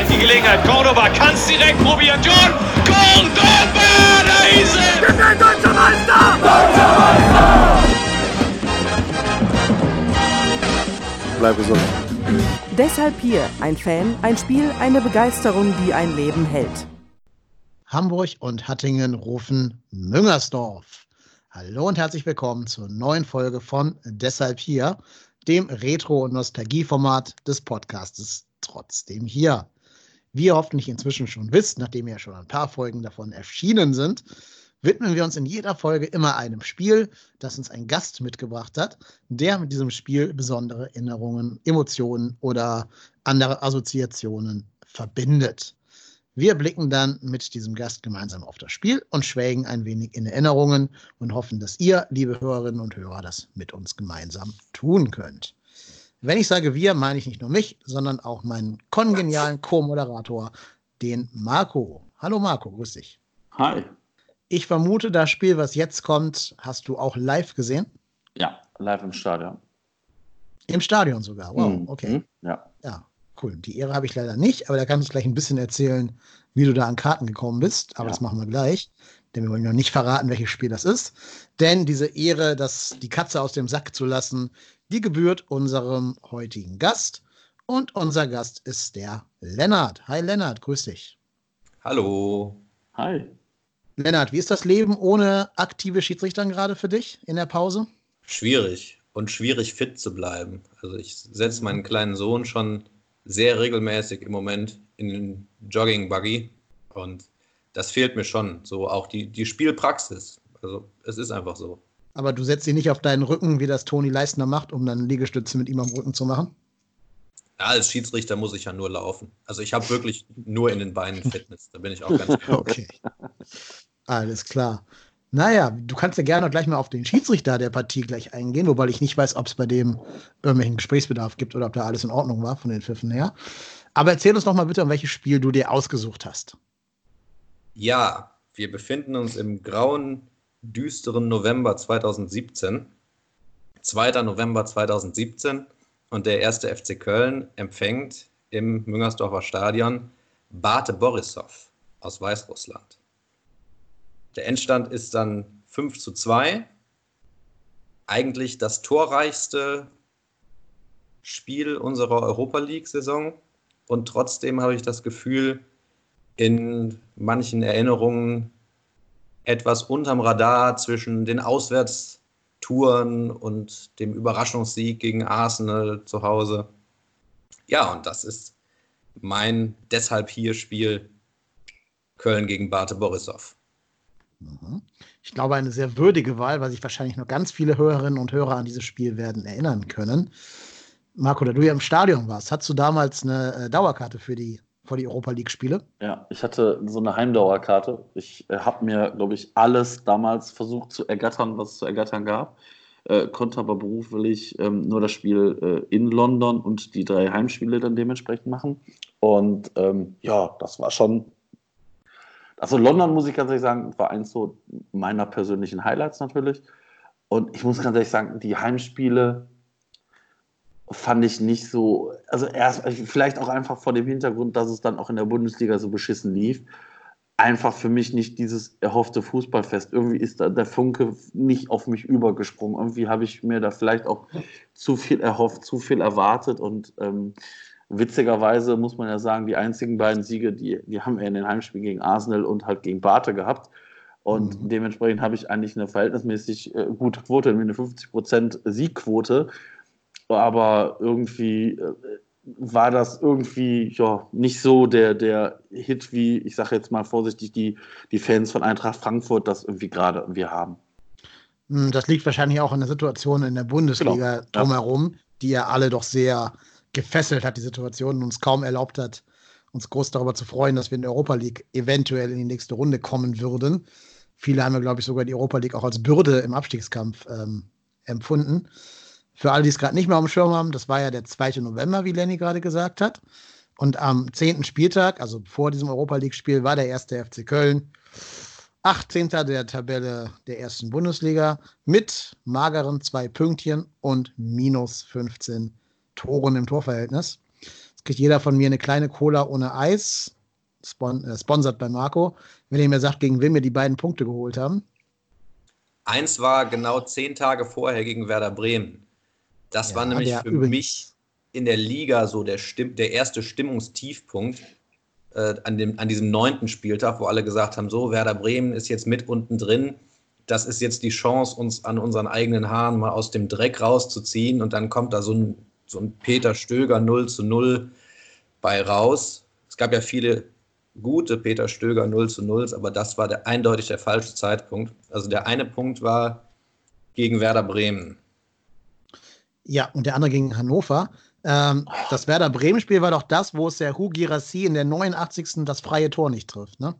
vielleicht die Gelegenheit. Cordoba kann es direkt probieren. John Cordoba, da ist er! Wir sind deutscher Meister! Deutscher Meister! Bleib gesund. Deshalb hier ein Fan, ein Spiel, eine Begeisterung, die ein Leben hält. Hamburg und Hattingen rufen Müngersdorf. Hallo und herzlich willkommen zur neuen Folge von Deshalb hier, dem Retro- und Nostalgieformat des Podcastes Trotzdem hier. Wie ihr hoffentlich inzwischen schon wisst, nachdem ja schon ein paar Folgen davon erschienen sind, widmen wir uns in jeder Folge immer einem Spiel, das uns ein Gast mitgebracht hat, der mit diesem Spiel besondere Erinnerungen, Emotionen oder andere Assoziationen verbindet. Wir blicken dann mit diesem Gast gemeinsam auf das Spiel und schwelgen ein wenig in Erinnerungen und hoffen, dass ihr, liebe Hörerinnen und Hörer, das mit uns gemeinsam tun könnt. Wenn ich sage wir, meine ich nicht nur mich, sondern auch meinen kongenialen Co-Moderator, den Marco. Hallo Marco, grüß dich. Hi. Ich vermute, das Spiel, was jetzt kommt, hast du auch live gesehen? Ja, live im Stadion. Im Stadion sogar. Wow, Mhm. okay. Ja. Ja, cool. Die Ehre habe ich leider nicht, aber da kannst du gleich ein bisschen erzählen, wie du da an Karten gekommen bist. Aber Ja. das machen wir gleich. Denn wir wollen noch nicht verraten, welches Spiel das ist. Denn diese Ehre, das, die Katze aus dem Sack zu lassen, die gebührt unserem heutigen Gast. Und unser Gast ist der Lennart. Hi Lennart, grüß dich. Hallo. Hi. Lennart, wie ist das Leben ohne aktive Schiedsrichter gerade für dich in der Pause? Schwierig und schwierig fit zu bleiben. Also ich setze meinen kleinen Sohn schon sehr regelmäßig im Moment in den Jogging-Buggy und das fehlt mir schon. So auch die, die Spielpraxis. Also es ist einfach so. Aber du setzt dich nicht auf deinen Rücken, wie das Toni Leistner macht, um dann Liegestütze mit ihm am Rücken zu machen? Ja, als Schiedsrichter muss ich ja nur laufen. Also ich habe wirklich nur in den Beinen Fitness. Da bin ich auch ganz Okay. Alles klar. Naja, du kannst ja gerne gleich mal auf den Schiedsrichter der Partie gleich eingehen, wobei ich nicht weiß, ob es bei dem irgendwelchen Gesprächsbedarf gibt oder ob da alles in Ordnung war von den Pfiffen her. Aber erzähl uns doch mal bitte, um welches Spiel du dir ausgesucht hast. Ja, wir befinden uns im grauen, düsteren November 2017. 2. November 2017 und der erste FC Köln empfängt im Müngersdorfer Stadion Bate Borisov aus Weißrussland. Der Endstand ist dann 5 zu 2. Eigentlich das torreichste Spiel unserer Europa League-Saison. Und trotzdem habe ich das Gefühl, in manchen Erinnerungen etwas unterm Radar zwischen den Auswärtstouren und dem Überraschungssieg gegen Arsenal zu Hause. Ja, und das ist mein deshalb hier Spiel Köln gegen Bate Borisov. Mhm. Ich glaube, eine sehr würdige Wahl, weil sich wahrscheinlich noch ganz viele Hörerinnen und Hörer an dieses Spiel werden erinnern können. Marco, da du ja im Stadion warst, hast du damals eine äh, Dauerkarte für die, für die Europa League-Spiele? Ja, ich hatte so eine Heimdauerkarte. Ich äh, habe mir, glaube ich, alles damals versucht zu ergattern, was es zu ergattern gab. Äh, konnte aber beruflich ähm, nur das Spiel äh, in London und die drei Heimspiele dann dementsprechend machen. Und ähm, ja, das war schon. Also London, muss ich ganz ehrlich sagen, war eins so meiner persönlichen Highlights natürlich. Und ich muss ganz ehrlich sagen, die Heimspiele fand ich nicht so, also erst vielleicht auch einfach vor dem Hintergrund, dass es dann auch in der Bundesliga so beschissen lief, einfach für mich nicht dieses erhoffte Fußballfest. Irgendwie ist da der Funke nicht auf mich übergesprungen. Irgendwie habe ich mir da vielleicht auch zu viel erhofft, zu viel erwartet und ähm, Witzigerweise muss man ja sagen, die einzigen beiden Siege, die, die haben wir in den Heimspielen gegen Arsenal und halt gegen Barte gehabt. Und mhm. dementsprechend habe ich eigentlich eine verhältnismäßig äh, gute Quote, eine 50% Siegquote. Aber irgendwie äh, war das irgendwie ja, nicht so der, der Hit, wie ich sage jetzt mal vorsichtig, die, die Fans von Eintracht Frankfurt das irgendwie gerade wir haben. Hm, das liegt wahrscheinlich auch an der Situation in der Bundesliga genau. drumherum, ja. die ja alle doch sehr gefesselt hat, die Situation, und uns kaum erlaubt hat, uns groß darüber zu freuen, dass wir in der Europa League eventuell in die nächste Runde kommen würden. Viele haben ja, glaube ich, sogar die Europa League auch als Bürde im Abstiegskampf ähm, empfunden. Für alle, die es gerade nicht mehr auf dem Schirm haben, das war ja der 2. November, wie Lenny gerade gesagt hat. Und am 10. Spieltag, also vor diesem Europa League-Spiel, war der erste FC Köln 18. der Tabelle der ersten Bundesliga mit mageren zwei Pünktchen und minus 15 Toren im Torverhältnis. Jetzt kriegt jeder von mir eine kleine Cola ohne Eis, spon äh, sponsert bei Marco, wenn ihr mir sagt, gegen wen wir die beiden Punkte geholt haben. Eins war genau zehn Tage vorher gegen Werder Bremen. Das ja, war nämlich für mich in der Liga so der, Stimm der erste Stimmungstiefpunkt äh, an, dem, an diesem neunten Spieltag, wo alle gesagt haben, so, Werder Bremen ist jetzt mit unten drin. Das ist jetzt die Chance, uns an unseren eigenen Haaren mal aus dem Dreck rauszuziehen. Und dann kommt da so ein, so ein Peter Stöger 0 zu 0 bei raus. Es gab ja viele gute Peter Stöger 0 zu 0, aber das war der, eindeutig der falsche Zeitpunkt. Also der eine Punkt war gegen Werder Bremen. Ja, und der andere gegen Hannover. Ähm, das Werder Bremen-Spiel war doch das, wo es der Hu Girassi in der 89. das freie Tor nicht trifft, ne?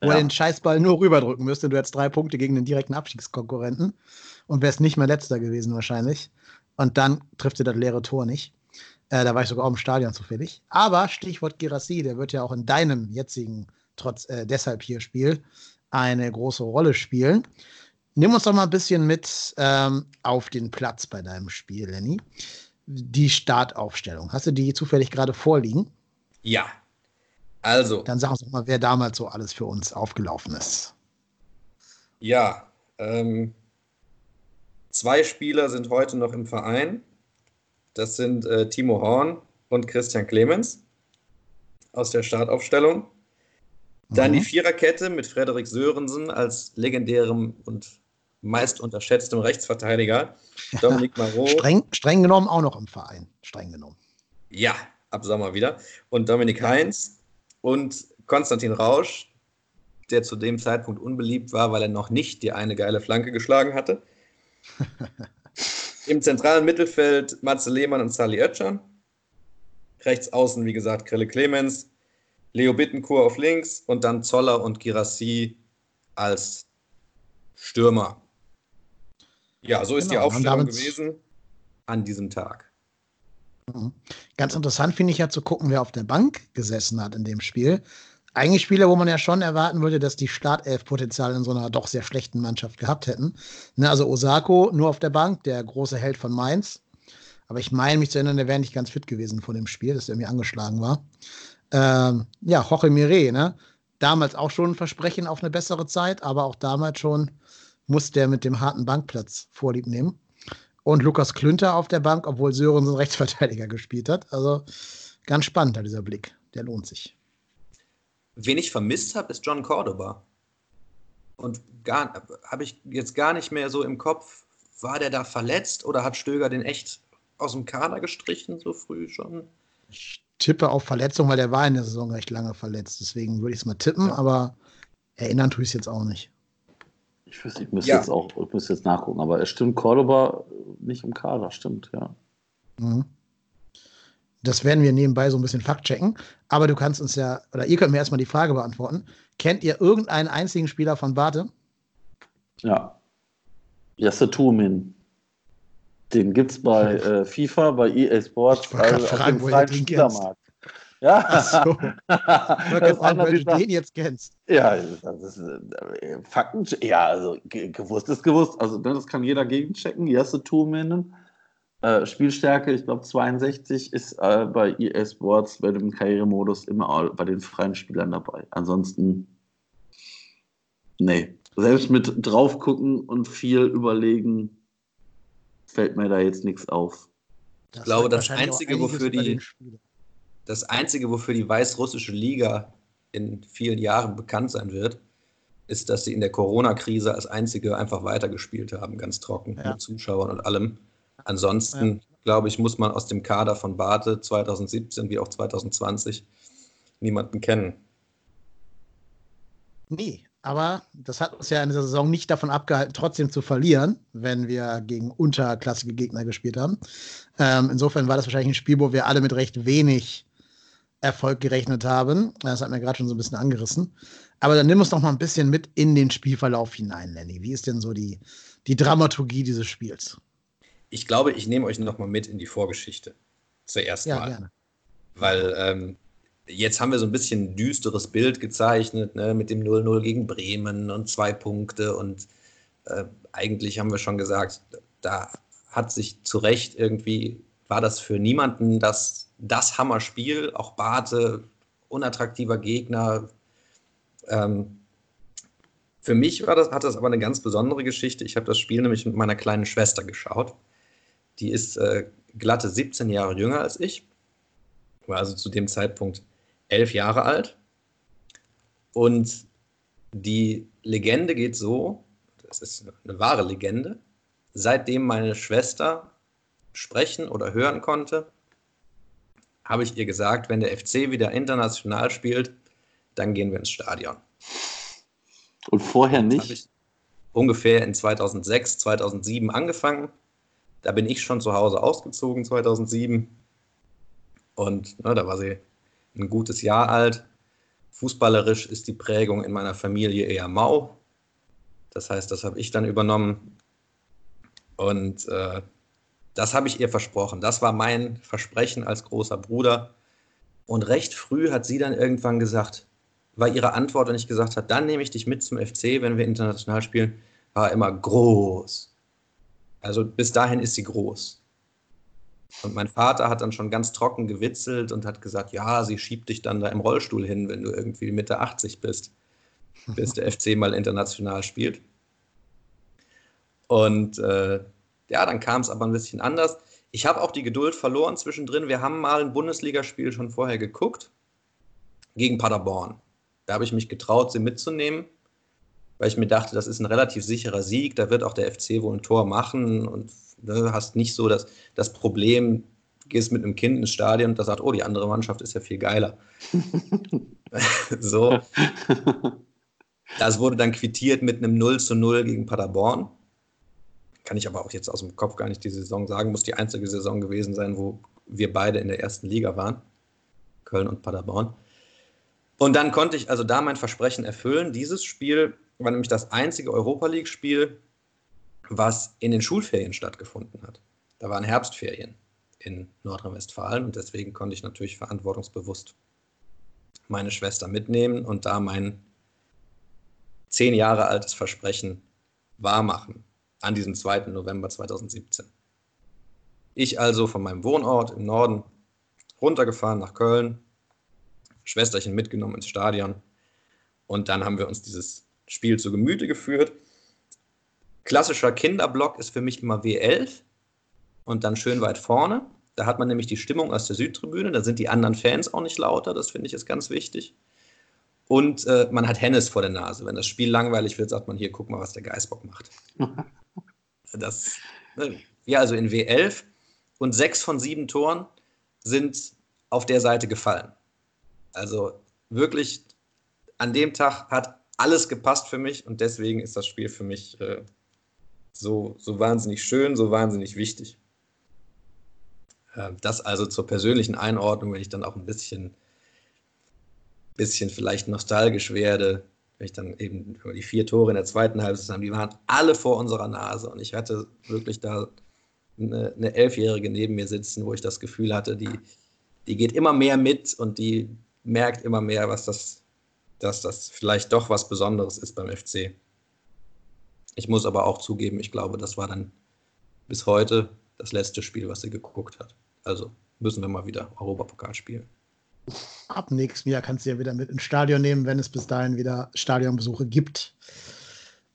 Wo ja. er den Scheißball nur rüberdrücken müsste. Du hättest drei Punkte gegen den direkten Abstiegskonkurrenten und wärst nicht mehr letzter gewesen wahrscheinlich. Und dann trifft er das leere Tor nicht. Äh, da war ich sogar auch im Stadion zufällig. Aber Stichwort Girassi, der wird ja auch in deinem jetzigen, trotz äh, deshalb hier Spiel, eine große Rolle spielen. Nimm uns doch mal ein bisschen mit ähm, auf den Platz bei deinem Spiel, Lenny. Die Startaufstellung. Hast du die zufällig gerade vorliegen? Ja. Also. Dann sag uns doch mal, wer damals so alles für uns aufgelaufen ist. Ja. Ähm, zwei Spieler sind heute noch im Verein. Das sind äh, Timo Horn und Christian Clemens aus der Startaufstellung. Dann mhm. die Viererkette mit Frederik Sörensen als legendärem und meist unterschätztem Rechtsverteidiger. Dominik Marot. streng, streng genommen auch noch im Verein. Streng genommen. Ja, ab Sommer wieder. Und Dominik Heinz und Konstantin Rausch, der zu dem Zeitpunkt unbeliebt war, weil er noch nicht die eine geile Flanke geschlagen hatte. Im zentralen Mittelfeld Matze Lehmann und Sally Oetscher. Rechts außen, wie gesagt, Grille Clemens. Leo Bittencourt auf links und dann Zoller und Girassi als Stürmer. Ja, so ist genau, die Aufstellung gewesen an diesem Tag. Mhm. Ganz interessant finde ich ja zu gucken, wer auf der Bank gesessen hat in dem Spiel. Eigentlich Spieler, wo man ja schon erwarten würde, dass die Startelf-Potenzial in so einer doch sehr schlechten Mannschaft gehabt hätten. Ne, also Osako nur auf der Bank, der große Held von Mainz. Aber ich meine mich zu erinnern, der wäre nicht ganz fit gewesen vor dem Spiel, dass er mir angeschlagen war. Ähm, ja, Jorge Mire, ne? Damals auch schon ein Versprechen auf eine bessere Zeit, aber auch damals schon musste er mit dem harten Bankplatz Vorlieb nehmen. Und Lukas Klünter auf der Bank, obwohl Sörensen Rechtsverteidiger gespielt hat. Also ganz spannend, dieser Blick. Der lohnt sich. Wen ich vermisst habe, ist John Cordoba. Und habe ich jetzt gar nicht mehr so im Kopf, war der da verletzt oder hat Stöger den echt aus dem Kader gestrichen, so früh schon? Ich tippe auf Verletzung, weil der war in der Saison recht lange verletzt. Deswegen würde ich es mal tippen, ja. aber erinnern tue ich es jetzt auch nicht. Ich, weiß, ich müsste ja. jetzt auch ich müsste jetzt nachgucken, aber es stimmt, Cordoba nicht im Kader, stimmt, ja. Mhm. Das werden wir nebenbei so ein bisschen faktchecken. Aber du kannst uns ja, oder ihr könnt mir erstmal die Frage beantworten. Kennt ihr irgendeinen einzigen Spieler von Barte? Ja. Jesse Tumin. Den gibt es bei äh, FIFA, bei EA Sports, also auf dem freien Spielermarkt. Ja. Ach so. das einer, wenn du den jetzt kennst. Ja, das ist äh, Fakten. Ja, also gewusst ist gewusst. Also ne, das kann jeder gegenchecken. Erste Tourminen. Äh, Spielstärke, ich glaube 62 ist äh, bei EA Sports bei dem Karrieremodus immer bei den freien Spielern dabei. Ansonsten nee. Selbst mit drauf gucken und viel überlegen fällt mir da jetzt nichts auf. Das ich glaube, das Einzige, wofür die das Einzige, wofür die weißrussische Liga in vielen Jahren bekannt sein wird, ist, dass sie in der Corona-Krise als einzige einfach weitergespielt haben, ganz trocken, ja. mit Zuschauern und allem. Ansonsten, ja. glaube ich, muss man aus dem Kader von Bate 2017 wie auch 2020 niemanden kennen. Nee, aber das hat uns ja in dieser Saison nicht davon abgehalten, trotzdem zu verlieren, wenn wir gegen unterklassige Gegner gespielt haben. Ähm, insofern war das wahrscheinlich ein Spiel, wo wir alle mit recht wenig Erfolg gerechnet haben. Das hat mir gerade schon so ein bisschen angerissen. Aber dann nimm uns doch mal ein bisschen mit in den Spielverlauf hinein, Lenny. Wie ist denn so die, die Dramaturgie dieses Spiels? Ich glaube, ich nehme euch noch mal mit in die Vorgeschichte. Zuerst ja, mal. Gerne. Weil ähm, jetzt haben wir so ein bisschen ein düsteres Bild gezeichnet, ne, mit dem 0-0 gegen Bremen und zwei Punkte. Und äh, eigentlich haben wir schon gesagt, da hat sich zu Recht irgendwie, war das für niemanden das das Hammerspiel, auch Bate, unattraktiver Gegner. Ähm, für mich war das, hat das aber eine ganz besondere Geschichte. Ich habe das Spiel nämlich mit meiner kleinen Schwester geschaut. Die ist äh, glatte 17 Jahre jünger als ich, war also zu dem Zeitpunkt elf Jahre alt. Und die Legende geht so, das ist eine wahre Legende, seitdem meine Schwester sprechen oder hören konnte, habe ich ihr gesagt, wenn der FC wieder international spielt, dann gehen wir ins Stadion. Und vorher nicht? Habe ich ungefähr in 2006, 2007 angefangen. Da bin ich schon zu Hause ausgezogen, 2007. Und ne, da war sie ein gutes Jahr alt. Fußballerisch ist die Prägung in meiner Familie eher mau. Das heißt, das habe ich dann übernommen. Und äh, das habe ich ihr versprochen. Das war mein Versprechen als großer Bruder. Und recht früh hat sie dann irgendwann gesagt, war ihre Antwort, wenn ich gesagt habe, dann nehme ich dich mit zum FC, wenn wir international spielen, war immer groß. Also bis dahin ist sie groß. Und mein Vater hat dann schon ganz trocken gewitzelt und hat gesagt, ja, sie schiebt dich dann da im Rollstuhl hin, wenn du irgendwie Mitte 80 bist, bis der FC mal international spielt. Und äh, ja, dann kam es aber ein bisschen anders. Ich habe auch die Geduld verloren zwischendrin. Wir haben mal ein Bundesligaspiel schon vorher geguckt gegen Paderborn. Da habe ich mich getraut, sie mitzunehmen, weil ich mir dachte, das ist ein relativ sicherer Sieg. Da wird auch der FC wohl ein Tor machen und du ne, hast nicht so das, das Problem, gehst mit einem Kind ins Stadion und da sagt, oh, die andere Mannschaft ist ja viel geiler. so. Das wurde dann quittiert mit einem 0 zu 0 gegen Paderborn kann ich aber auch jetzt aus dem Kopf gar nicht die Saison sagen, muss die einzige Saison gewesen sein, wo wir beide in der ersten Liga waren, Köln und Paderborn. Und dann konnte ich also da mein Versprechen erfüllen. Dieses Spiel war nämlich das einzige Europa League-Spiel, was in den Schulferien stattgefunden hat. Da waren Herbstferien in Nordrhein-Westfalen und deswegen konnte ich natürlich verantwortungsbewusst meine Schwester mitnehmen und da mein zehn Jahre altes Versprechen wahrmachen an diesem 2. November 2017. Ich also von meinem Wohnort im Norden runtergefahren nach Köln, Schwesterchen mitgenommen ins Stadion und dann haben wir uns dieses Spiel zu Gemüte geführt. Klassischer Kinderblock ist für mich immer W11 und dann schön weit vorne. Da hat man nämlich die Stimmung aus der Südtribüne, da sind die anderen Fans auch nicht lauter, das finde ich ist ganz wichtig. Und äh, man hat Hennes vor der Nase. Wenn das Spiel langweilig wird, sagt man hier, guck mal, was der Geißbock macht. Das, ja, also in W11 und sechs von sieben Toren sind auf der Seite gefallen. Also wirklich an dem Tag hat alles gepasst für mich und deswegen ist das Spiel für mich äh, so, so wahnsinnig schön, so wahnsinnig wichtig. Äh, das also zur persönlichen Einordnung, wenn ich dann auch ein bisschen, bisschen vielleicht nostalgisch werde, wenn ich dann eben die vier Tore in der zweiten Halbzeit haben, die waren alle vor unserer Nase und ich hatte wirklich da eine, eine Elfjährige neben mir sitzen, wo ich das Gefühl hatte, die, die geht immer mehr mit und die merkt immer mehr, was das, dass das vielleicht doch was Besonderes ist beim FC. Ich muss aber auch zugeben, ich glaube, das war dann bis heute das letzte Spiel, was sie geguckt hat. Also müssen wir mal wieder Europapokal spielen ab nächstem Jahr kannst du ja wieder mit ins Stadion nehmen, wenn es bis dahin wieder Stadionbesuche gibt.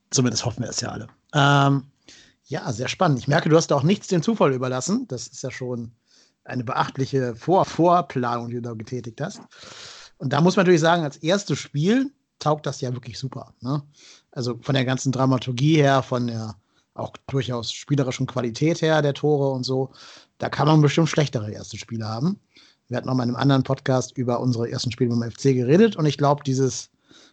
Zumindest hoffen wir es ja alle. Ähm, ja, sehr spannend. Ich merke, du hast auch nichts dem Zufall überlassen. Das ist ja schon eine beachtliche Vor Vorplanung, die du da getätigt hast. Und da muss man natürlich sagen, als erstes Spiel taugt das ja wirklich super. Ne? Also von der ganzen Dramaturgie her, von der auch durchaus spielerischen Qualität her der Tore und so. Da kann man bestimmt schlechtere erste Spiele haben. Wir hatten noch mal in einem anderen Podcast über unsere ersten Spiele beim FC geredet und ich glaube, dieses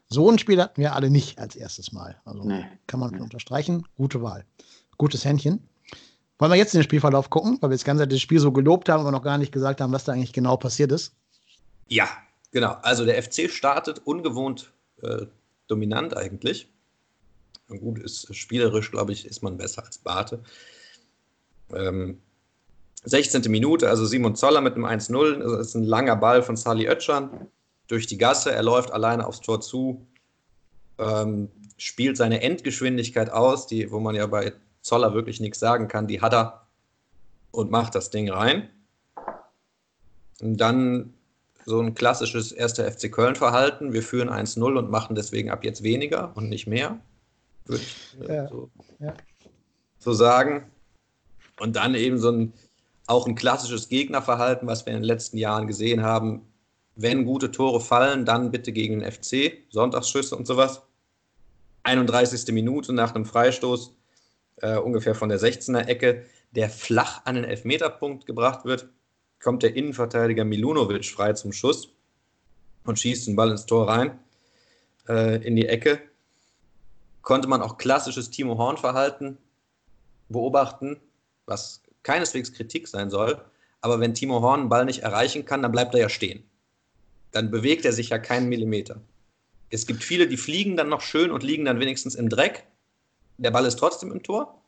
so ein Spiel hatten wir alle nicht als erstes Mal. Also nee. kann man nee. unterstreichen. Gute Wahl. Gutes Händchen. Wollen wir jetzt in den Spielverlauf gucken, weil wir das ganze das Spiel so gelobt haben, aber noch gar nicht gesagt haben, was da eigentlich genau passiert ist? Ja, genau. Also der FC startet ungewohnt äh, dominant eigentlich. Und gut, ist spielerisch, glaube ich, ist man besser als Barte. Ähm, 16. Minute, also Simon Zoller mit einem 1-0. Das ist ein langer Ball von Sali Oetschan durch die Gasse. Er läuft alleine aufs Tor zu, ähm, spielt seine Endgeschwindigkeit aus, die, wo man ja bei Zoller wirklich nichts sagen kann, die hat er und macht das Ding rein. Und dann so ein klassisches erster FC Köln-Verhalten. Wir führen 1-0 und machen deswegen ab jetzt weniger und nicht mehr. Würde ich äh, ja. So, ja. so, sagen. Und dann eben so ein auch ein klassisches Gegnerverhalten, was wir in den letzten Jahren gesehen haben. Wenn gute Tore fallen, dann bitte gegen den FC, Sonntagsschüsse und sowas. 31. Minute nach einem Freistoß äh, ungefähr von der 16er Ecke, der flach an den Elfmeterpunkt gebracht wird, kommt der Innenverteidiger Milunovic frei zum Schuss und schießt den Ball ins Tor rein, äh, in die Ecke. Konnte man auch klassisches Timo Horn-Verhalten beobachten, was keineswegs Kritik sein soll. Aber wenn Timo Horn einen Ball nicht erreichen kann, dann bleibt er ja stehen. Dann bewegt er sich ja keinen Millimeter. Es gibt viele, die fliegen dann noch schön und liegen dann wenigstens im Dreck der Ball ist trotzdem im Tor.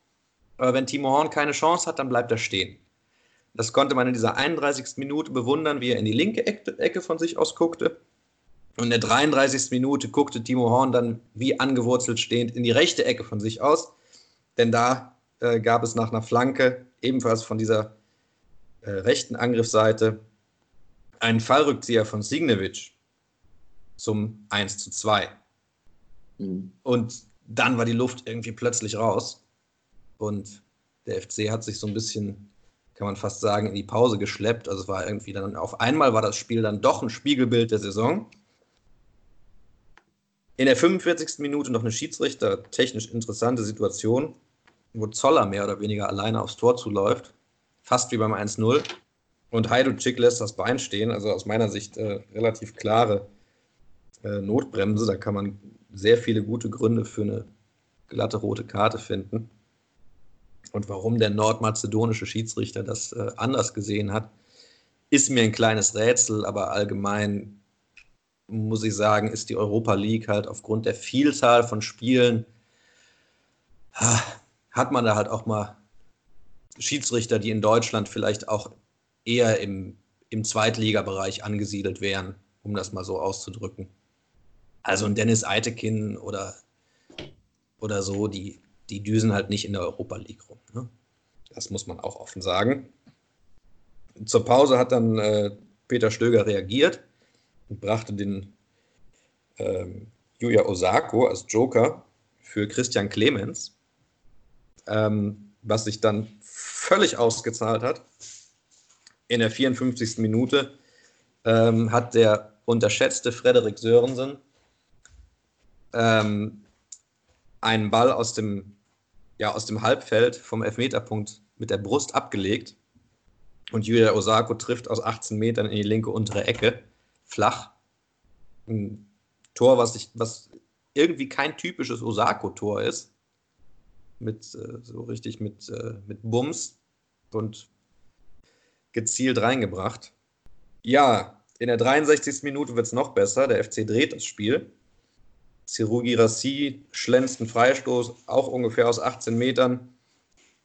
Aber wenn Timo Horn keine Chance hat, dann bleibt er stehen. Das konnte man in dieser 31. Minute bewundern, wie er in die linke Ecke von sich aus guckte. Und in der 33. Minute guckte Timo Horn dann wie angewurzelt stehend in die rechte Ecke von sich aus. Denn da äh, gab es nach einer Flanke, ebenfalls von dieser äh, rechten Angriffsseite, einen Fallrückzieher von Signevic zum 1 zu 2. Mhm. Und dann war die Luft irgendwie plötzlich raus. Und der FC hat sich so ein bisschen, kann man fast sagen, in die Pause geschleppt. Also es war irgendwie dann auf einmal war das Spiel dann doch ein Spiegelbild der Saison. In der 45. Minute noch eine Schiedsrichter, technisch interessante Situation, wo Zoller mehr oder weniger alleine aufs Tor zuläuft. Fast wie beim 1-0. Und Heiducik lässt das Bein stehen. Also aus meiner Sicht äh, relativ klare äh, Notbremse. Da kann man sehr viele gute Gründe für eine glatte rote Karte finden. Und warum der nordmazedonische Schiedsrichter das äh, anders gesehen hat, ist mir ein kleines Rätsel, aber allgemein muss ich sagen, ist die Europa League halt aufgrund der Vielzahl von Spielen, hat man da halt auch mal Schiedsrichter, die in Deutschland vielleicht auch eher im, im Zweitligabereich angesiedelt wären, um das mal so auszudrücken. Also ein Dennis Eitekin oder, oder so, die, die düsen halt nicht in der Europa League rum. Ne? Das muss man auch offen sagen. Zur Pause hat dann äh, Peter Stöger reagiert und brachte den ähm, Yuya Osako als Joker für Christian Clemens, ähm, was sich dann völlig ausgezahlt hat. In der 54. Minute ähm, hat der unterschätzte Frederik Sörensen ähm, einen Ball aus dem, ja, aus dem Halbfeld vom Elfmeterpunkt mit der Brust abgelegt. Und Julia Osako trifft aus 18 Metern in die linke untere Ecke, flach. Ein Tor, was, ich, was irgendwie kein typisches Osako-Tor ist. Mit äh, so richtig mit, äh, mit Bums und gezielt reingebracht. Ja, in der 63. Minute wird es noch besser. Der FC dreht das Spiel. Sirugi Rassi schlänzt einen Freistoß, auch ungefähr aus 18 Metern,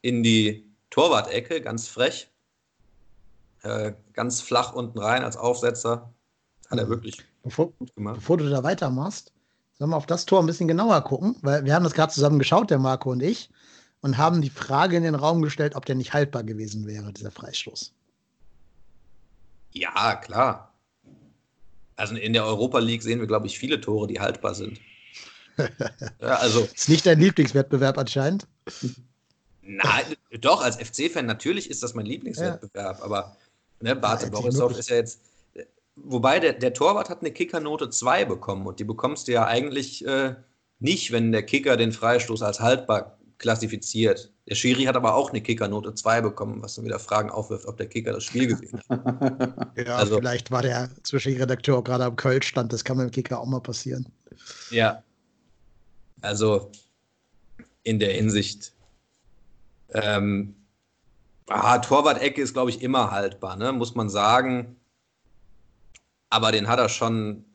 in die Torwart-Ecke, ganz frech. Äh, ganz flach unten rein als Aufsetzer. Hat er wirklich bevor, gut gemacht. Bevor du da weitermachst, sollen wir auf das Tor ein bisschen genauer gucken, weil wir haben das gerade zusammen geschaut, der Marco und ich, und haben die Frage in den Raum gestellt, ob der nicht haltbar gewesen wäre, dieser Freistoß. Ja, klar. Also in der Europa League sehen wir, glaube ich, viele Tore, die haltbar sind ja, also. Ist nicht dein Lieblingswettbewerb anscheinend? Nein, doch, als FC-Fan natürlich ist das mein Lieblingswettbewerb, ja. aber Ne, Bate Borisov ist ja jetzt. Wobei der, der Torwart hat eine Kickernote 2 bekommen und die bekommst du ja eigentlich äh, nicht, wenn der Kicker den Freistoß als haltbar klassifiziert. Der Schiri hat aber auch eine Kickernote 2 bekommen, was dann wieder Fragen aufwirft, ob der Kicker das Spiel gesehen hat. ja, also, vielleicht war der Zwischenredakteur auch gerade am Köln-Stand, das kann mit dem Kicker auch mal passieren. Ja. Also in der Hinsicht. Ähm, ah, Torwart-Ecke ist, glaube ich, immer haltbar, ne? muss man sagen. Aber den hat er schon,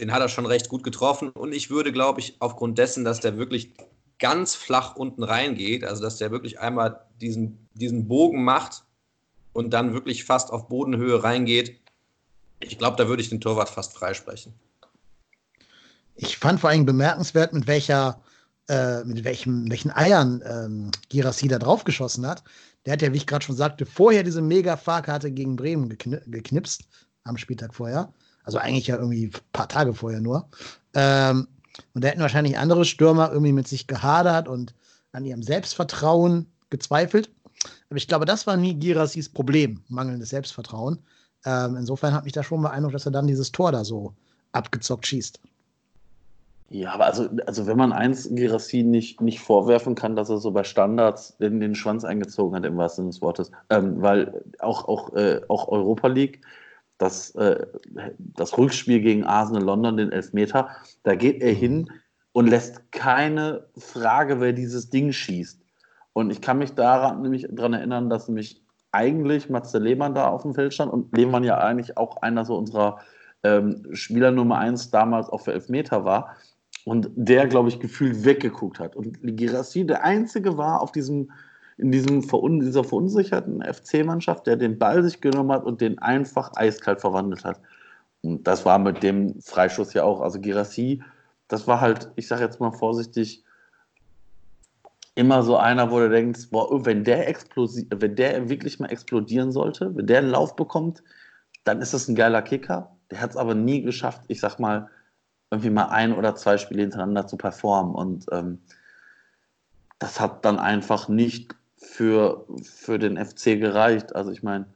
den hat er schon recht gut getroffen. Und ich würde, glaube ich, aufgrund dessen, dass der wirklich ganz flach unten reingeht, also dass der wirklich einmal diesen, diesen Bogen macht und dann wirklich fast auf Bodenhöhe reingeht, ich glaube, da würde ich den Torwart fast freisprechen. Ich fand vor allem bemerkenswert, mit welcher, äh, mit welchem, welchen Eiern ähm, Girassi da draufgeschossen hat. Der hat ja, wie ich gerade schon sagte, vorher diese mega Fahrkarte gegen Bremen gekn geknipst, am Spieltag vorher. Also eigentlich ja irgendwie ein paar Tage vorher nur. Ähm, und da hätten wahrscheinlich andere Stürmer irgendwie mit sich gehadert und an ihrem Selbstvertrauen gezweifelt. Aber ich glaube, das war nie Girassis Problem, mangelndes Selbstvertrauen. Ähm, insofern hat mich da schon beeindruckt, dass er dann dieses Tor da so abgezockt schießt. Ja, aber also, also wenn man eins Girassi nicht, nicht vorwerfen kann, dass er so bei Standards den, den Schwanz eingezogen hat, im wahrsten Sinne des Wortes, ähm, weil auch, auch, äh, auch Europa League, das, äh, das Rückspiel gegen Arsenal London, den Elfmeter, da geht er hin und lässt keine Frage, wer dieses Ding schießt. Und ich kann mich daran nämlich daran erinnern, dass nämlich eigentlich Matze Lehmann da auf dem Feld stand und Lehmann ja eigentlich auch einer so unserer ähm, Spieler Nummer eins damals auch für Elfmeter war und der, glaube ich, gefühlt weggeguckt hat. Und Girassi der Einzige war auf diesem, in diesem verun dieser verunsicherten FC-Mannschaft, der den Ball sich genommen hat und den einfach eiskalt verwandelt hat. Und das war mit dem Freischuss ja auch. Also Girassi, das war halt, ich sage jetzt mal vorsichtig, immer so einer, wo du denkst, boah, wenn der, wenn der wirklich mal explodieren sollte, wenn der einen Lauf bekommt, dann ist das ein geiler Kicker. Der hat es aber nie geschafft, ich sag mal, irgendwie mal ein oder zwei Spiele hintereinander zu performen. Und ähm, das hat dann einfach nicht für, für den FC gereicht. Also ich meine,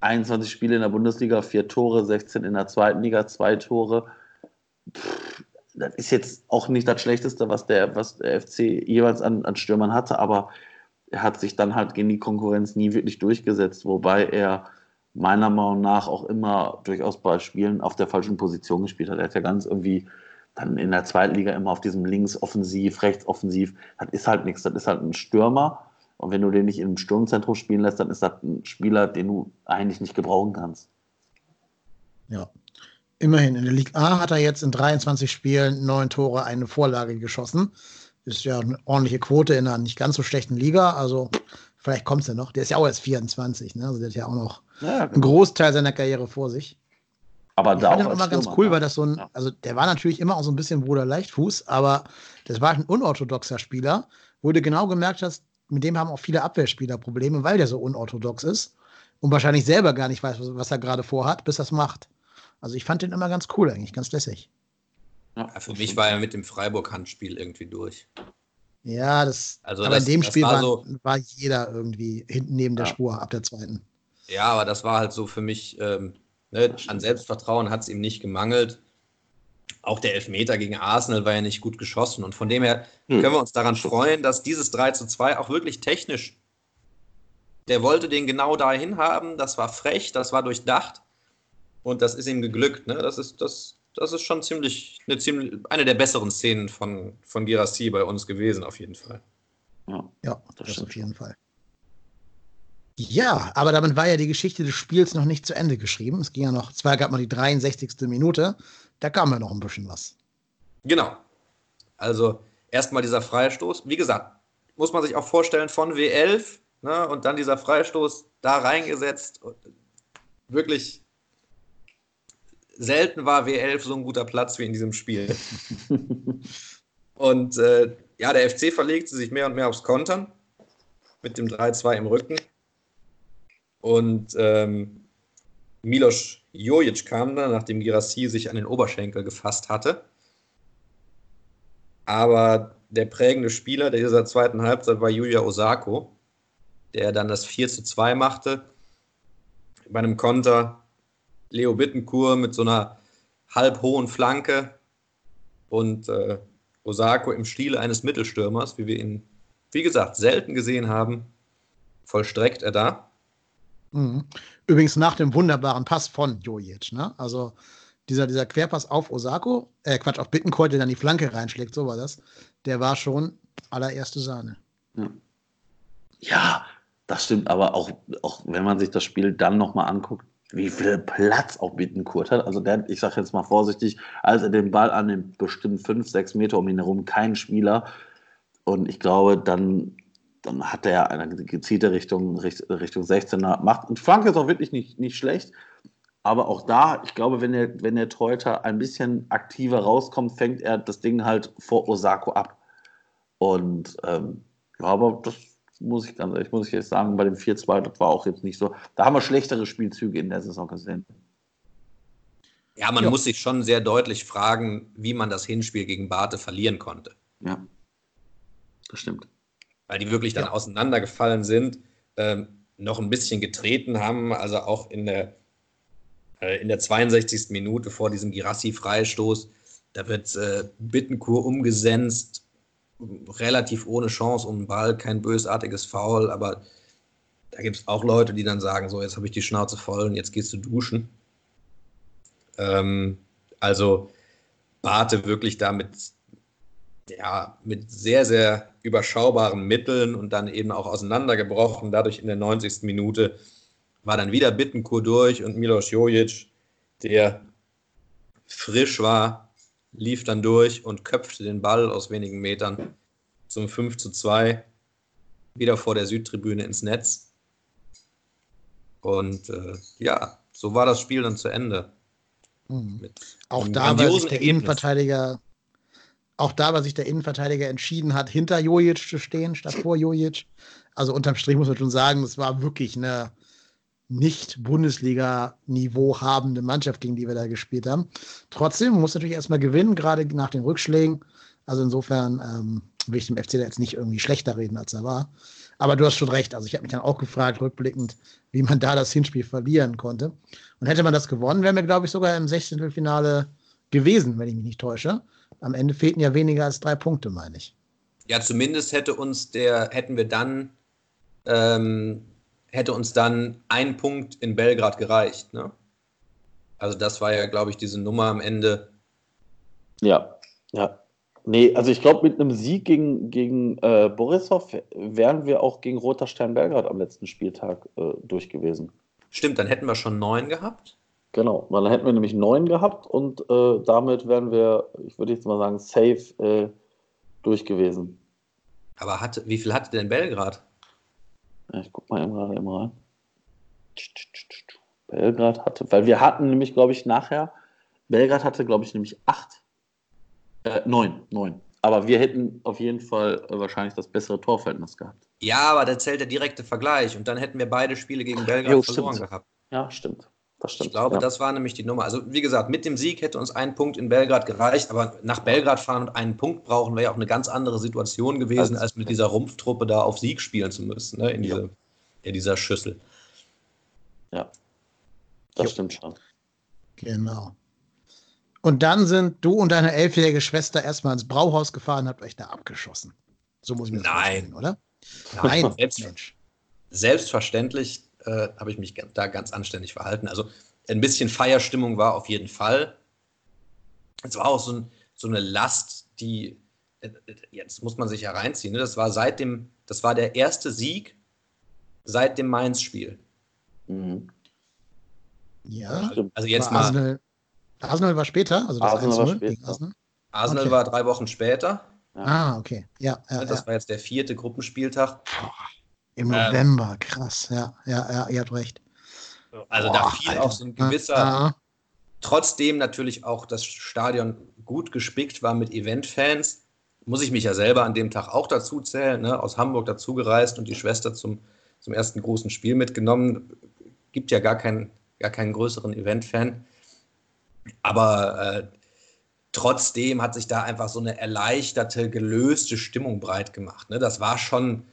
21 Spiele in der Bundesliga, vier Tore, 16 in der zweiten Liga, zwei Tore. Pff, das ist jetzt auch nicht das Schlechteste, was der, was der FC jeweils an, an Stürmern hatte, aber er hat sich dann halt gegen die Konkurrenz nie wirklich durchgesetzt, wobei er meiner Meinung nach auch immer durchaus bei Spielen auf der falschen Position gespielt hat. Er hat ja ganz irgendwie dann in der zweiten Liga immer auf diesem links-offensiv, rechts-offensiv. Das ist halt nichts. Das ist halt ein Stürmer. Und wenn du den nicht im Sturmzentrum spielen lässt, dann ist das ein Spieler, den du eigentlich nicht gebrauchen kannst. Ja. Immerhin, in der Liga A hat er jetzt in 23 Spielen neun Tore, eine Vorlage geschossen. Ist ja eine ordentliche Quote in einer nicht ganz so schlechten Liga. Also vielleicht kommt es ja noch. Der ist ja auch erst 24, ne? Also der hat ja auch noch ja, genau. einen Großteil seiner Karriere vor sich. Aber ich da fand auch immer ganz cool, weil das so ein, also der war natürlich immer auch so ein bisschen Bruder Leichtfuß, aber das war ein unorthodoxer Spieler, wo du genau gemerkt hast, mit dem haben auch viele Abwehrspieler Probleme, weil der so unorthodox ist und wahrscheinlich selber gar nicht weiß, was, was er gerade vorhat, bis er es macht. Also ich fand den immer ganz cool eigentlich, ganz lässig. Ja, für mich war er mit dem Freiburg-Handspiel irgendwie durch. Ja, das, also aber das, in dem Spiel war, so, war, jeder irgendwie hinten neben der Spur ab der zweiten. Ja, aber das war halt so für mich, ähm, ne, an Selbstvertrauen hat es ihm nicht gemangelt. Auch der Elfmeter gegen Arsenal war ja nicht gut geschossen. Und von dem her hm. können wir uns daran freuen, dass dieses 3 zu 2 auch wirklich technisch, der wollte den genau dahin haben. Das war frech, das war durchdacht. Und das ist ihm geglückt. Ne? Das, ist, das, das ist schon ziemlich eine, ziemlich, eine der besseren Szenen von, von Girassi bei uns gewesen, auf jeden Fall. Ja, ja das, das auf jeden Fall. Ja, aber damit war ja die Geschichte des Spiels noch nicht zu Ende geschrieben. Es ging ja noch, zwar gab man die 63. Minute, da kam ja noch ein bisschen was. Genau. Also erstmal dieser Freistoß. Wie gesagt, muss man sich auch vorstellen, von W11 ne, und dann dieser Freistoß da reingesetzt. Wirklich selten war W11 so ein guter Platz wie in diesem Spiel. und äh, ja, der FC verlegte sich mehr und mehr aufs Kontern mit dem 3-2 im Rücken. Und ähm, Milos Jojic kam dann, nachdem Girassi sich an den Oberschenkel gefasst hatte. Aber der prägende Spieler dieser zweiten Halbzeit war Yuya Osako, der dann das 4 zu 2 machte. bei einem Konter Leo Bittenkur mit so einer halb hohen Flanke und äh, Osako im Stile eines Mittelstürmers, wie wir ihn, wie gesagt, selten gesehen haben, vollstreckt er da. Mhm. Übrigens nach dem wunderbaren Pass von Jojic, ne? Also dieser, dieser Querpass auf Osako, äh, Quatsch, auf Bittencourt, der dann die Flanke reinschlägt, so war das. Der war schon allererste Sahne. Ja, ja das stimmt, aber auch, auch wenn man sich das Spiel dann nochmal anguckt, wie viel Platz auch Bittenkurt hat. Also der, ich sage jetzt mal vorsichtig, als er den Ball annimmt, bestimmt fünf, sechs Meter um ihn herum, kein Spieler. Und ich glaube, dann, dann hat er eine gezielte Richtung, Richtung 16er macht. Und Flanke ist auch wirklich nicht, nicht schlecht. Aber auch da, ich glaube, wenn der, wenn der Torhüter ein bisschen aktiver rauskommt, fängt er das Ding halt vor Osako ab. Und ähm, ja, aber das muss ich ganz ehrlich, muss ich jetzt sagen, bei dem 4-2, das war auch jetzt nicht so. Da haben wir schlechtere Spielzüge in der Saison gesehen. Ja, man jo. muss sich schon sehr deutlich fragen, wie man das Hinspiel gegen Barte verlieren konnte. Ja, das stimmt. Weil die wirklich dann ja. auseinandergefallen sind, ähm, noch ein bisschen getreten haben, also auch in der, äh, in der 62. Minute vor diesem Girassi-Freistoß, da wird äh, Bittenkur umgesenzt, relativ ohne Chance um den Ball, kein bösartiges Foul, aber da gibt es auch Leute, die dann sagen, so, jetzt habe ich die Schnauze voll und jetzt gehst du duschen. Ähm, also Barte wirklich da mit, ja, mit sehr, sehr überschaubaren Mitteln und dann eben auch auseinandergebrochen. Dadurch in der 90. Minute war dann wieder Bittenkur durch und Milos Jojic, der frisch war, lief dann durch und köpfte den Ball aus wenigen Metern zum 5 zu 2 wieder vor der Südtribüne ins Netz. Und äh, ja, so war das Spiel dann zu Ende. Mhm. Auch da war sich der Innenverteidiger, auch da, weil sich der Innenverteidiger entschieden hat, hinter Jojic zu stehen, statt vor Jojic. Also unterm Strich muss man schon sagen, es war wirklich eine nicht Bundesliga-Niveau habende Mannschaft, gegen die wir da gespielt haben. Trotzdem muss natürlich erstmal gewinnen, gerade nach den Rückschlägen. Also insofern ähm, will ich dem FC da jetzt nicht irgendwie schlechter reden, als er war. Aber du hast schon recht. Also ich habe mich dann auch gefragt, rückblickend, wie man da das Hinspiel verlieren konnte. Und hätte man das gewonnen, wären wir, glaube ich, sogar im 16. Finale gewesen, wenn ich mich nicht täusche. Am Ende fehlten ja weniger als drei Punkte, meine ich. Ja, zumindest hätte uns der, hätten wir dann ähm, hätte uns dann ein Punkt in Belgrad gereicht. Ne? Also das war ja, glaube ich, diese Nummer am Ende. Ja, ja. Nee, also ich glaube, mit einem Sieg gegen, gegen äh, Borisov wären wir auch gegen Roter Stern Belgrad am letzten Spieltag äh, durch gewesen. Stimmt, dann hätten wir schon neun gehabt. Genau, weil dann hätten wir nämlich neun gehabt und äh, damit wären wir, ich würde jetzt mal sagen, safe äh, durch gewesen. Aber hatte, wie viel hatte denn Belgrad? Ich guck mal gerade immer rein. Belgrad hatte, weil wir hatten nämlich, glaube ich, nachher, Belgrad hatte, glaube ich, nämlich acht, äh, neun, neun. Aber wir hätten auf jeden Fall äh, wahrscheinlich das bessere Torverhältnis gehabt. Ja, aber da zählt der direkte Vergleich und dann hätten wir beide Spiele gegen Belgrad jo, verloren stimmt. gehabt. Ja, stimmt. Das stimmt. Ich glaube, ja. das war nämlich die Nummer. Also, wie gesagt, mit dem Sieg hätte uns ein Punkt in Belgrad gereicht, aber nach Belgrad fahren und einen Punkt brauchen wäre ja auch eine ganz andere Situation gewesen, als, als mit dieser Rumpftruppe da auf Sieg spielen zu müssen, ne, in, diese, in dieser Schüssel. Ja, das jo. stimmt schon. Genau. Und dann sind du und deine elfjährige Schwester erstmal ins Brauhaus gefahren und habt euch da abgeschossen. So muss ich mir das Nein. oder? Nein, Selbst, Mensch. Selbstverständlich äh, habe ich mich da ganz anständig verhalten. Also ein bisschen Feierstimmung war auf jeden Fall. Es war auch so, ein, so eine Last, die äh, jetzt muss man sich ja reinziehen. Ne? Das war seit dem, das war der erste Sieg seit dem Mainz-Spiel. Mhm. Ja, also, also jetzt mal. Arsenal, Arsenal war später, also das Arsenal, war später. Arsenal, Arsenal Okay. war drei Wochen später. Ja. Ah, okay. Ja, ja, Das ja. war jetzt der vierte Gruppenspieltag. Im ähm, November, krass. Ja, ja, ja, ihr habt recht. Also Boah, da fiel Alter. auch so ein gewisser, Ah, trotzdem natürlich auch das Stadion gut gespickt war mit Eventfans. Muss ich mich ja selber an dem Tag auch dazu zählen, ne? aus Hamburg dazugereist und die Schwester zum, zum ersten großen Spiel mitgenommen. Gibt ja gar keinen, gar keinen größeren Eventfan. Aber äh, trotzdem hat sich da einfach so eine erleichterte, gelöste Stimmung breit gemacht. Ne? Das war schon,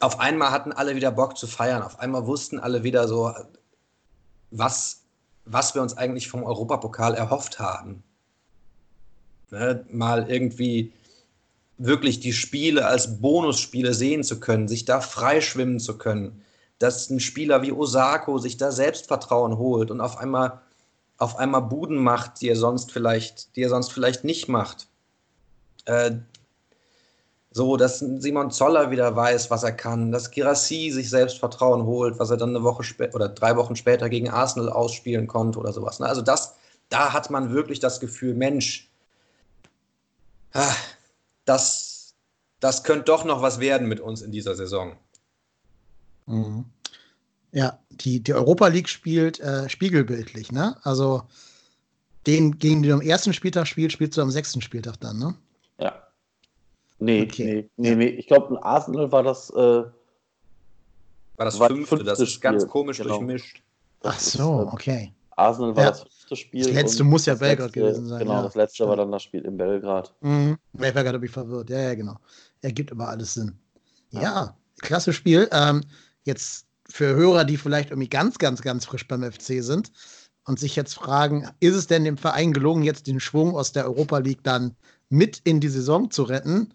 auf einmal hatten alle wieder Bock zu feiern, auf einmal wussten alle wieder so, was, was wir uns eigentlich vom Europapokal erhofft haben. Ne, mal irgendwie wirklich die Spiele als Bonusspiele sehen zu können, sich da freischwimmen zu können, dass ein Spieler wie Osako sich da Selbstvertrauen holt und auf einmal, auf einmal Buden macht, die er sonst vielleicht, die er sonst vielleicht nicht macht. Äh, so, dass Simon Zoller wieder weiß, was er kann, dass Girassi sich Selbstvertrauen holt, was er dann eine Woche später oder drei Wochen später gegen Arsenal ausspielen konnte oder sowas. Ne? Also das, da hat man wirklich das Gefühl, Mensch, ah, das, das könnte doch noch was werden mit uns in dieser Saison. Mhm. Ja, die, die Europa League spielt äh, spiegelbildlich, ne? Also den, gegen den du am ersten Spieltag spielst, spielst du am sechsten Spieltag dann, ne? Ja. Nee, okay. nee, nee, nee. Ich glaube, in Arsenal war das. Äh, war das war fünfte, das ist Spiel. ganz komisch genau. durchmischt. Ach so, ist, okay. Arsenal war ja. das fünfte Spiel. Das letzte muss ja Belgrad letzte, gewesen sein. Genau, ja. das letzte war dann das Spiel in Belgrad. Mhm. Ich war gerade verwirrt. Ja, ja, genau. Ergibt aber alles Sinn. Ja, ja klasse Spiel. Ähm, jetzt für Hörer, die vielleicht irgendwie ganz, ganz, ganz frisch beim FC sind und sich jetzt fragen, ist es denn dem Verein gelungen, jetzt den Schwung aus der Europa League dann mit in die Saison zu retten?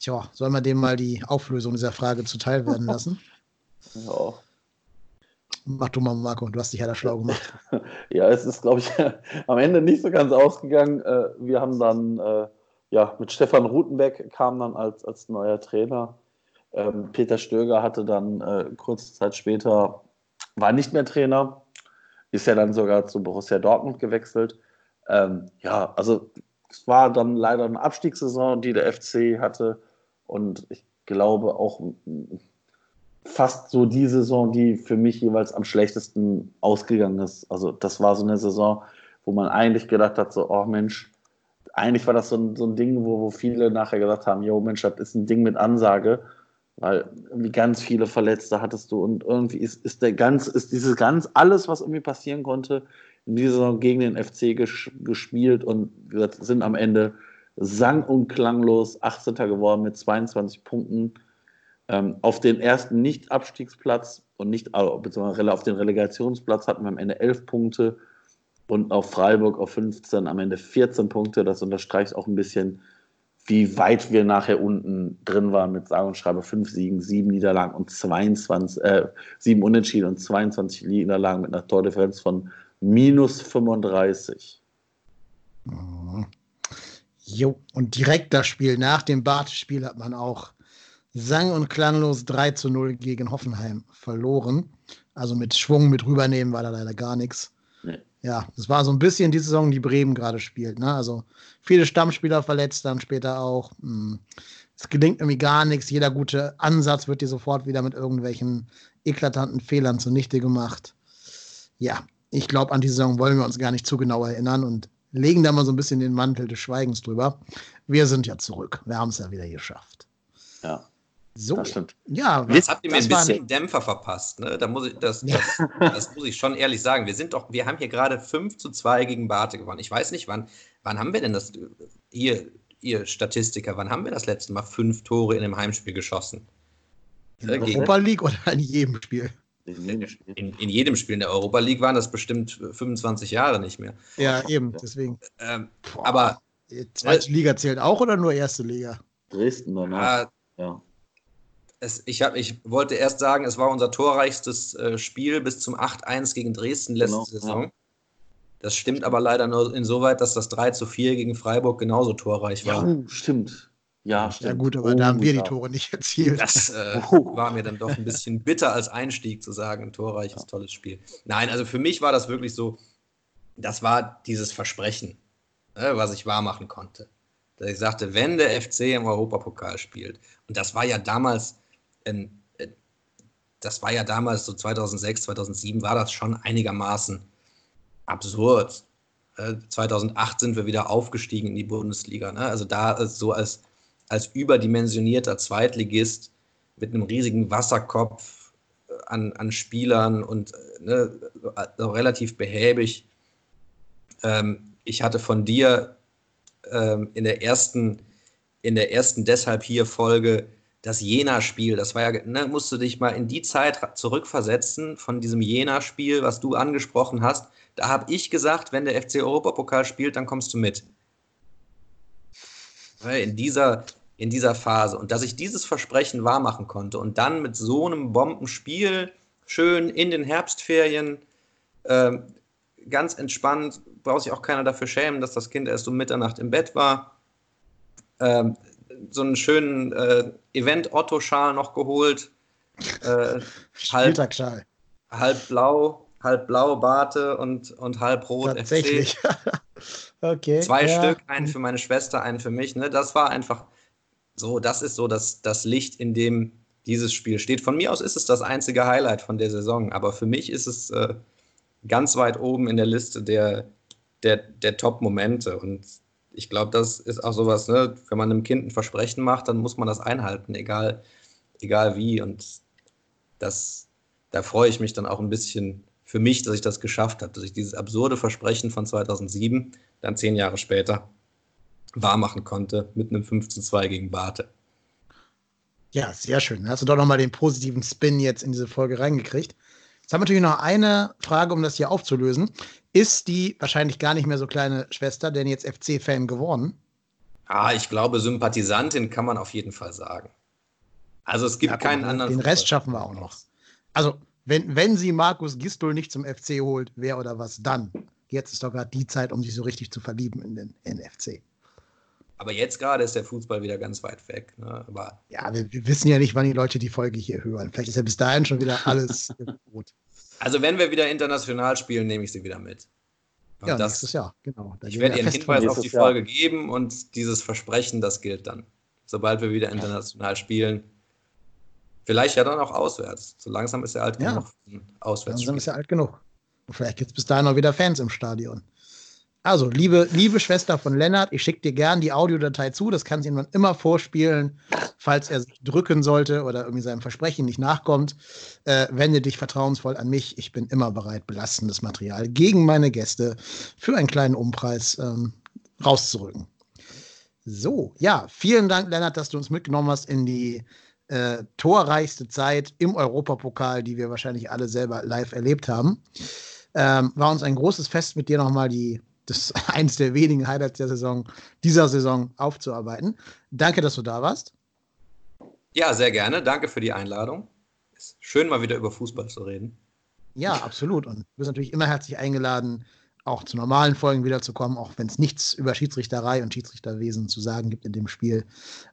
Tja, soll man dem mal die Auflösung dieser Frage zuteil werden lassen? ja. Mach du mal, Marco, du hast dich ja da schlau gemacht. ja, es ist, glaube ich, am Ende nicht so ganz ausgegangen. Äh, wir haben dann, äh, ja, mit Stefan Rutenbeck kam dann als, als neuer Trainer. Ähm, Peter Stöger hatte dann äh, kurze Zeit später, war nicht mehr Trainer, ist ja dann sogar zu Borussia Dortmund gewechselt. Ähm, ja, also es war dann leider eine Abstiegssaison, die der FC hatte. Und ich glaube auch fast so die Saison, die für mich jeweils am schlechtesten ausgegangen ist. Also das war so eine Saison, wo man eigentlich gedacht hat, so, oh Mensch, eigentlich war das so ein, so ein Ding, wo, wo viele nachher gesagt haben, jo Mensch, das ist ein Ding mit Ansage, weil irgendwie ganz viele Verletzte hattest du und irgendwie ist, ist der ganz, ist dieses ganz, alles, was irgendwie passieren konnte, in dieser Saison gegen den FC ges gespielt und wie sind am Ende sang- und klanglos 18. geworden mit 22 Punkten ähm, auf den ersten Nicht-Abstiegsplatz und nicht, beziehungsweise auf den Relegationsplatz hatten wir am Ende 11 Punkte und auf Freiburg auf 15 am Ende 14 Punkte. Das unterstreicht auch ein bisschen, wie weit wir nachher unten drin waren mit sage und schreibe 5 Siegen, 7 Niederlagen und 22, äh, 7 Unentschieden und 22 Niederlagen mit einer Tordifferenz von minus 35. Mhm. Jo, und direkt das Spiel nach dem Bart-Spiel hat man auch sang- und klanglos 3 zu 0 gegen Hoffenheim verloren. Also mit Schwung, mit rübernehmen war da leider gar nichts. Nee. Ja, das war so ein bisschen die Saison, die Bremen gerade spielt. Ne? Also viele Stammspieler verletzt, dann später auch. Hm, es gelingt irgendwie gar nichts. Jeder gute Ansatz wird dir sofort wieder mit irgendwelchen eklatanten Fehlern zunichte gemacht. Ja, ich glaube, an die Saison wollen wir uns gar nicht zu genau erinnern und legen da mal so ein bisschen den Mantel des Schweigens drüber. Wir sind ja zurück. Wir haben es ja wieder geschafft. Ja. So, das stimmt. Ja, jetzt habt ihr mir ein bisschen Dämpfer verpasst. Ne? Da muss ich, das, das, das, muss ich schon ehrlich sagen. Wir sind doch, wir haben hier gerade 5 zu 2 gegen Barte gewonnen. Ich weiß nicht, wann, wann haben wir denn das, ihr, ihr Statistiker, wann haben wir das letzte Mal fünf Tore in einem Heimspiel geschossen? In der Europa League oder in jedem Spiel? In jedem, Spiel. In, in jedem Spiel in der Europa League waren das bestimmt 25 Jahre nicht mehr. Ja, eben, deswegen. Ähm, aber. Die zweite äh, Liga zählt auch oder nur erste Liga? Dresden danach. Äh, ja es, ich, hab, ich wollte erst sagen, es war unser torreichstes äh, Spiel bis zum 8-1 gegen Dresden letzte genau, Saison. Ja. Das stimmt aber leider nur insoweit, dass das 3 zu 4 gegen Freiburg genauso torreich war. Ja, stimmt. Ja, stimmt. Ja, gut, aber oh, da haben wir die Tore nicht erzielt. Das äh, oh. war mir dann doch ein bisschen bitter als Einstieg zu sagen, ein torreiches, ja. tolles Spiel. Nein, also für mich war das wirklich so, das war dieses Versprechen, äh, was ich wahrmachen konnte. Dass ich sagte, wenn der FC im Europapokal spielt, und das war ja damals, ähm, äh, das war ja damals so 2006, 2007 war das schon einigermaßen absurd. Äh, 2008 sind wir wieder aufgestiegen in die Bundesliga. Ne? Also da äh, so als, als überdimensionierter Zweitligist mit einem riesigen Wasserkopf äh, an, an Spielern und äh, ne, relativ behäbig. Ähm, ich hatte von dir ähm, in der ersten, in der ersten deshalb hier Folge das Jena-Spiel, das war ja, ne, musst du dich mal in die Zeit zurückversetzen von diesem Jena-Spiel, was du angesprochen hast. Da habe ich gesagt, wenn der FC Europapokal spielt, dann kommst du mit. In dieser, in dieser Phase. Und dass ich dieses Versprechen wahrmachen konnte und dann mit so einem Bombenspiel schön in den Herbstferien äh, ganz entspannt, braucht sich auch keiner dafür schämen, dass das Kind erst um Mitternacht im Bett war. Ähm, so einen schönen äh, Event-Otto-Schal noch geholt. Äh, halb, halb blau, halb blau Barte und, und halb rot Tatsächlich. okay. Zwei ja. Stück, einen für meine Schwester, einen für mich. Ne? Das war einfach so, das ist so das, das Licht, in dem dieses Spiel steht. Von mir aus ist es das einzige Highlight von der Saison, aber für mich ist es äh, ganz weit oben in der Liste der, der, der Top-Momente. Und ich glaube, das ist auch sowas, ne? wenn man einem Kind ein Versprechen macht, dann muss man das einhalten, egal, egal wie. Und das, da freue ich mich dann auch ein bisschen für mich, dass ich das geschafft habe, dass ich dieses absurde Versprechen von 2007 dann zehn Jahre später wahrmachen konnte mit einem 5 zu 2 gegen Barte. Ja, sehr schön. Hast du doch nochmal den positiven Spin jetzt in diese Folge reingekriegt. Jetzt haben wir natürlich noch eine Frage, um das hier aufzulösen. Ist die wahrscheinlich gar nicht mehr so kleine Schwester denn jetzt FC-Fan geworden? Ah, ich glaube, Sympathisantin kann man auf jeden Fall sagen. Also es gibt ja, keinen anderen. Den Rest schaffen wir auch noch. Also, wenn, wenn sie Markus Gistol nicht zum FC holt, wer oder was dann? Jetzt ist doch gerade die Zeit, um sich so richtig zu verlieben in den NFC. Aber jetzt gerade ist der Fußball wieder ganz weit weg. Ne? Aber ja, wir, wir, wissen ja nicht, wann die Leute die Folge hier hören. Vielleicht ist ja bis dahin schon wieder alles gut. Also wenn wir wieder international spielen, nehme ich sie wieder mit. Und ja, das, nächstes Jahr, genau. Da ich werde Ihnen Hinweis auf die Jahr. Folge geben und dieses Versprechen, das gilt dann. Sobald wir wieder international spielen. Vielleicht ja dann auch auswärts. So langsam ist er alt ja. genug. Auswärts. Langsam ist er alt genug. Und vielleicht gibt es bis dahin auch wieder Fans im Stadion. Also, liebe, liebe Schwester von Lennart, ich schicke dir gern die Audiodatei zu. Das kannst du ihm immer vorspielen, falls er sich drücken sollte oder irgendwie seinem Versprechen nicht nachkommt. Äh, wende dich vertrauensvoll an mich. Ich bin immer bereit, belastendes Material gegen meine Gäste für einen kleinen Umpreis ähm, rauszurücken. So, ja, vielen Dank, Lennart, dass du uns mitgenommen hast in die äh, torreichste Zeit im Europapokal, die wir wahrscheinlich alle selber live erlebt haben. Ähm, war uns ein großes Fest, mit dir nochmal die das ist eines der wenigen Highlights der Saison, dieser Saison aufzuarbeiten. Danke, dass du da warst. Ja, sehr gerne. Danke für die Einladung. Ist schön, mal wieder über Fußball zu reden. Ja, absolut. Und du bist natürlich immer herzlich eingeladen, auch zu normalen Folgen wiederzukommen, auch wenn es nichts über Schiedsrichterei und Schiedsrichterwesen zu sagen gibt in dem Spiel,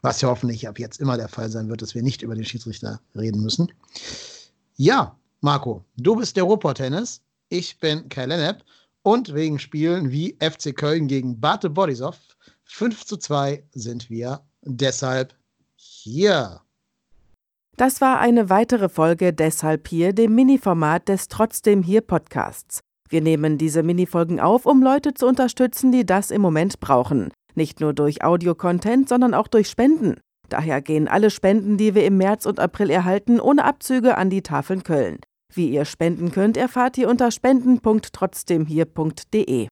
was ja hoffentlich ab jetzt immer der Fall sein wird, dass wir nicht über den Schiedsrichter reden müssen. Ja, Marco, du bist der Ruhrpott-Tennis. Ich bin Kai Lennep und wegen Spielen wie FC Köln gegen Bate Borisov 5 zu 2 sind wir deshalb hier. Das war eine weitere Folge Deshalb hier, dem Mini-Format des Trotzdem hier Podcasts. Wir nehmen diese Mini-Folgen auf, um Leute zu unterstützen, die das im Moment brauchen. Nicht nur durch Audio-Content, sondern auch durch Spenden. Daher gehen alle Spenden, die wir im März und April erhalten, ohne Abzüge an die Tafeln Köln. Wie ihr spenden könnt, erfahrt ihr unter spenden.trotzdemhier.de.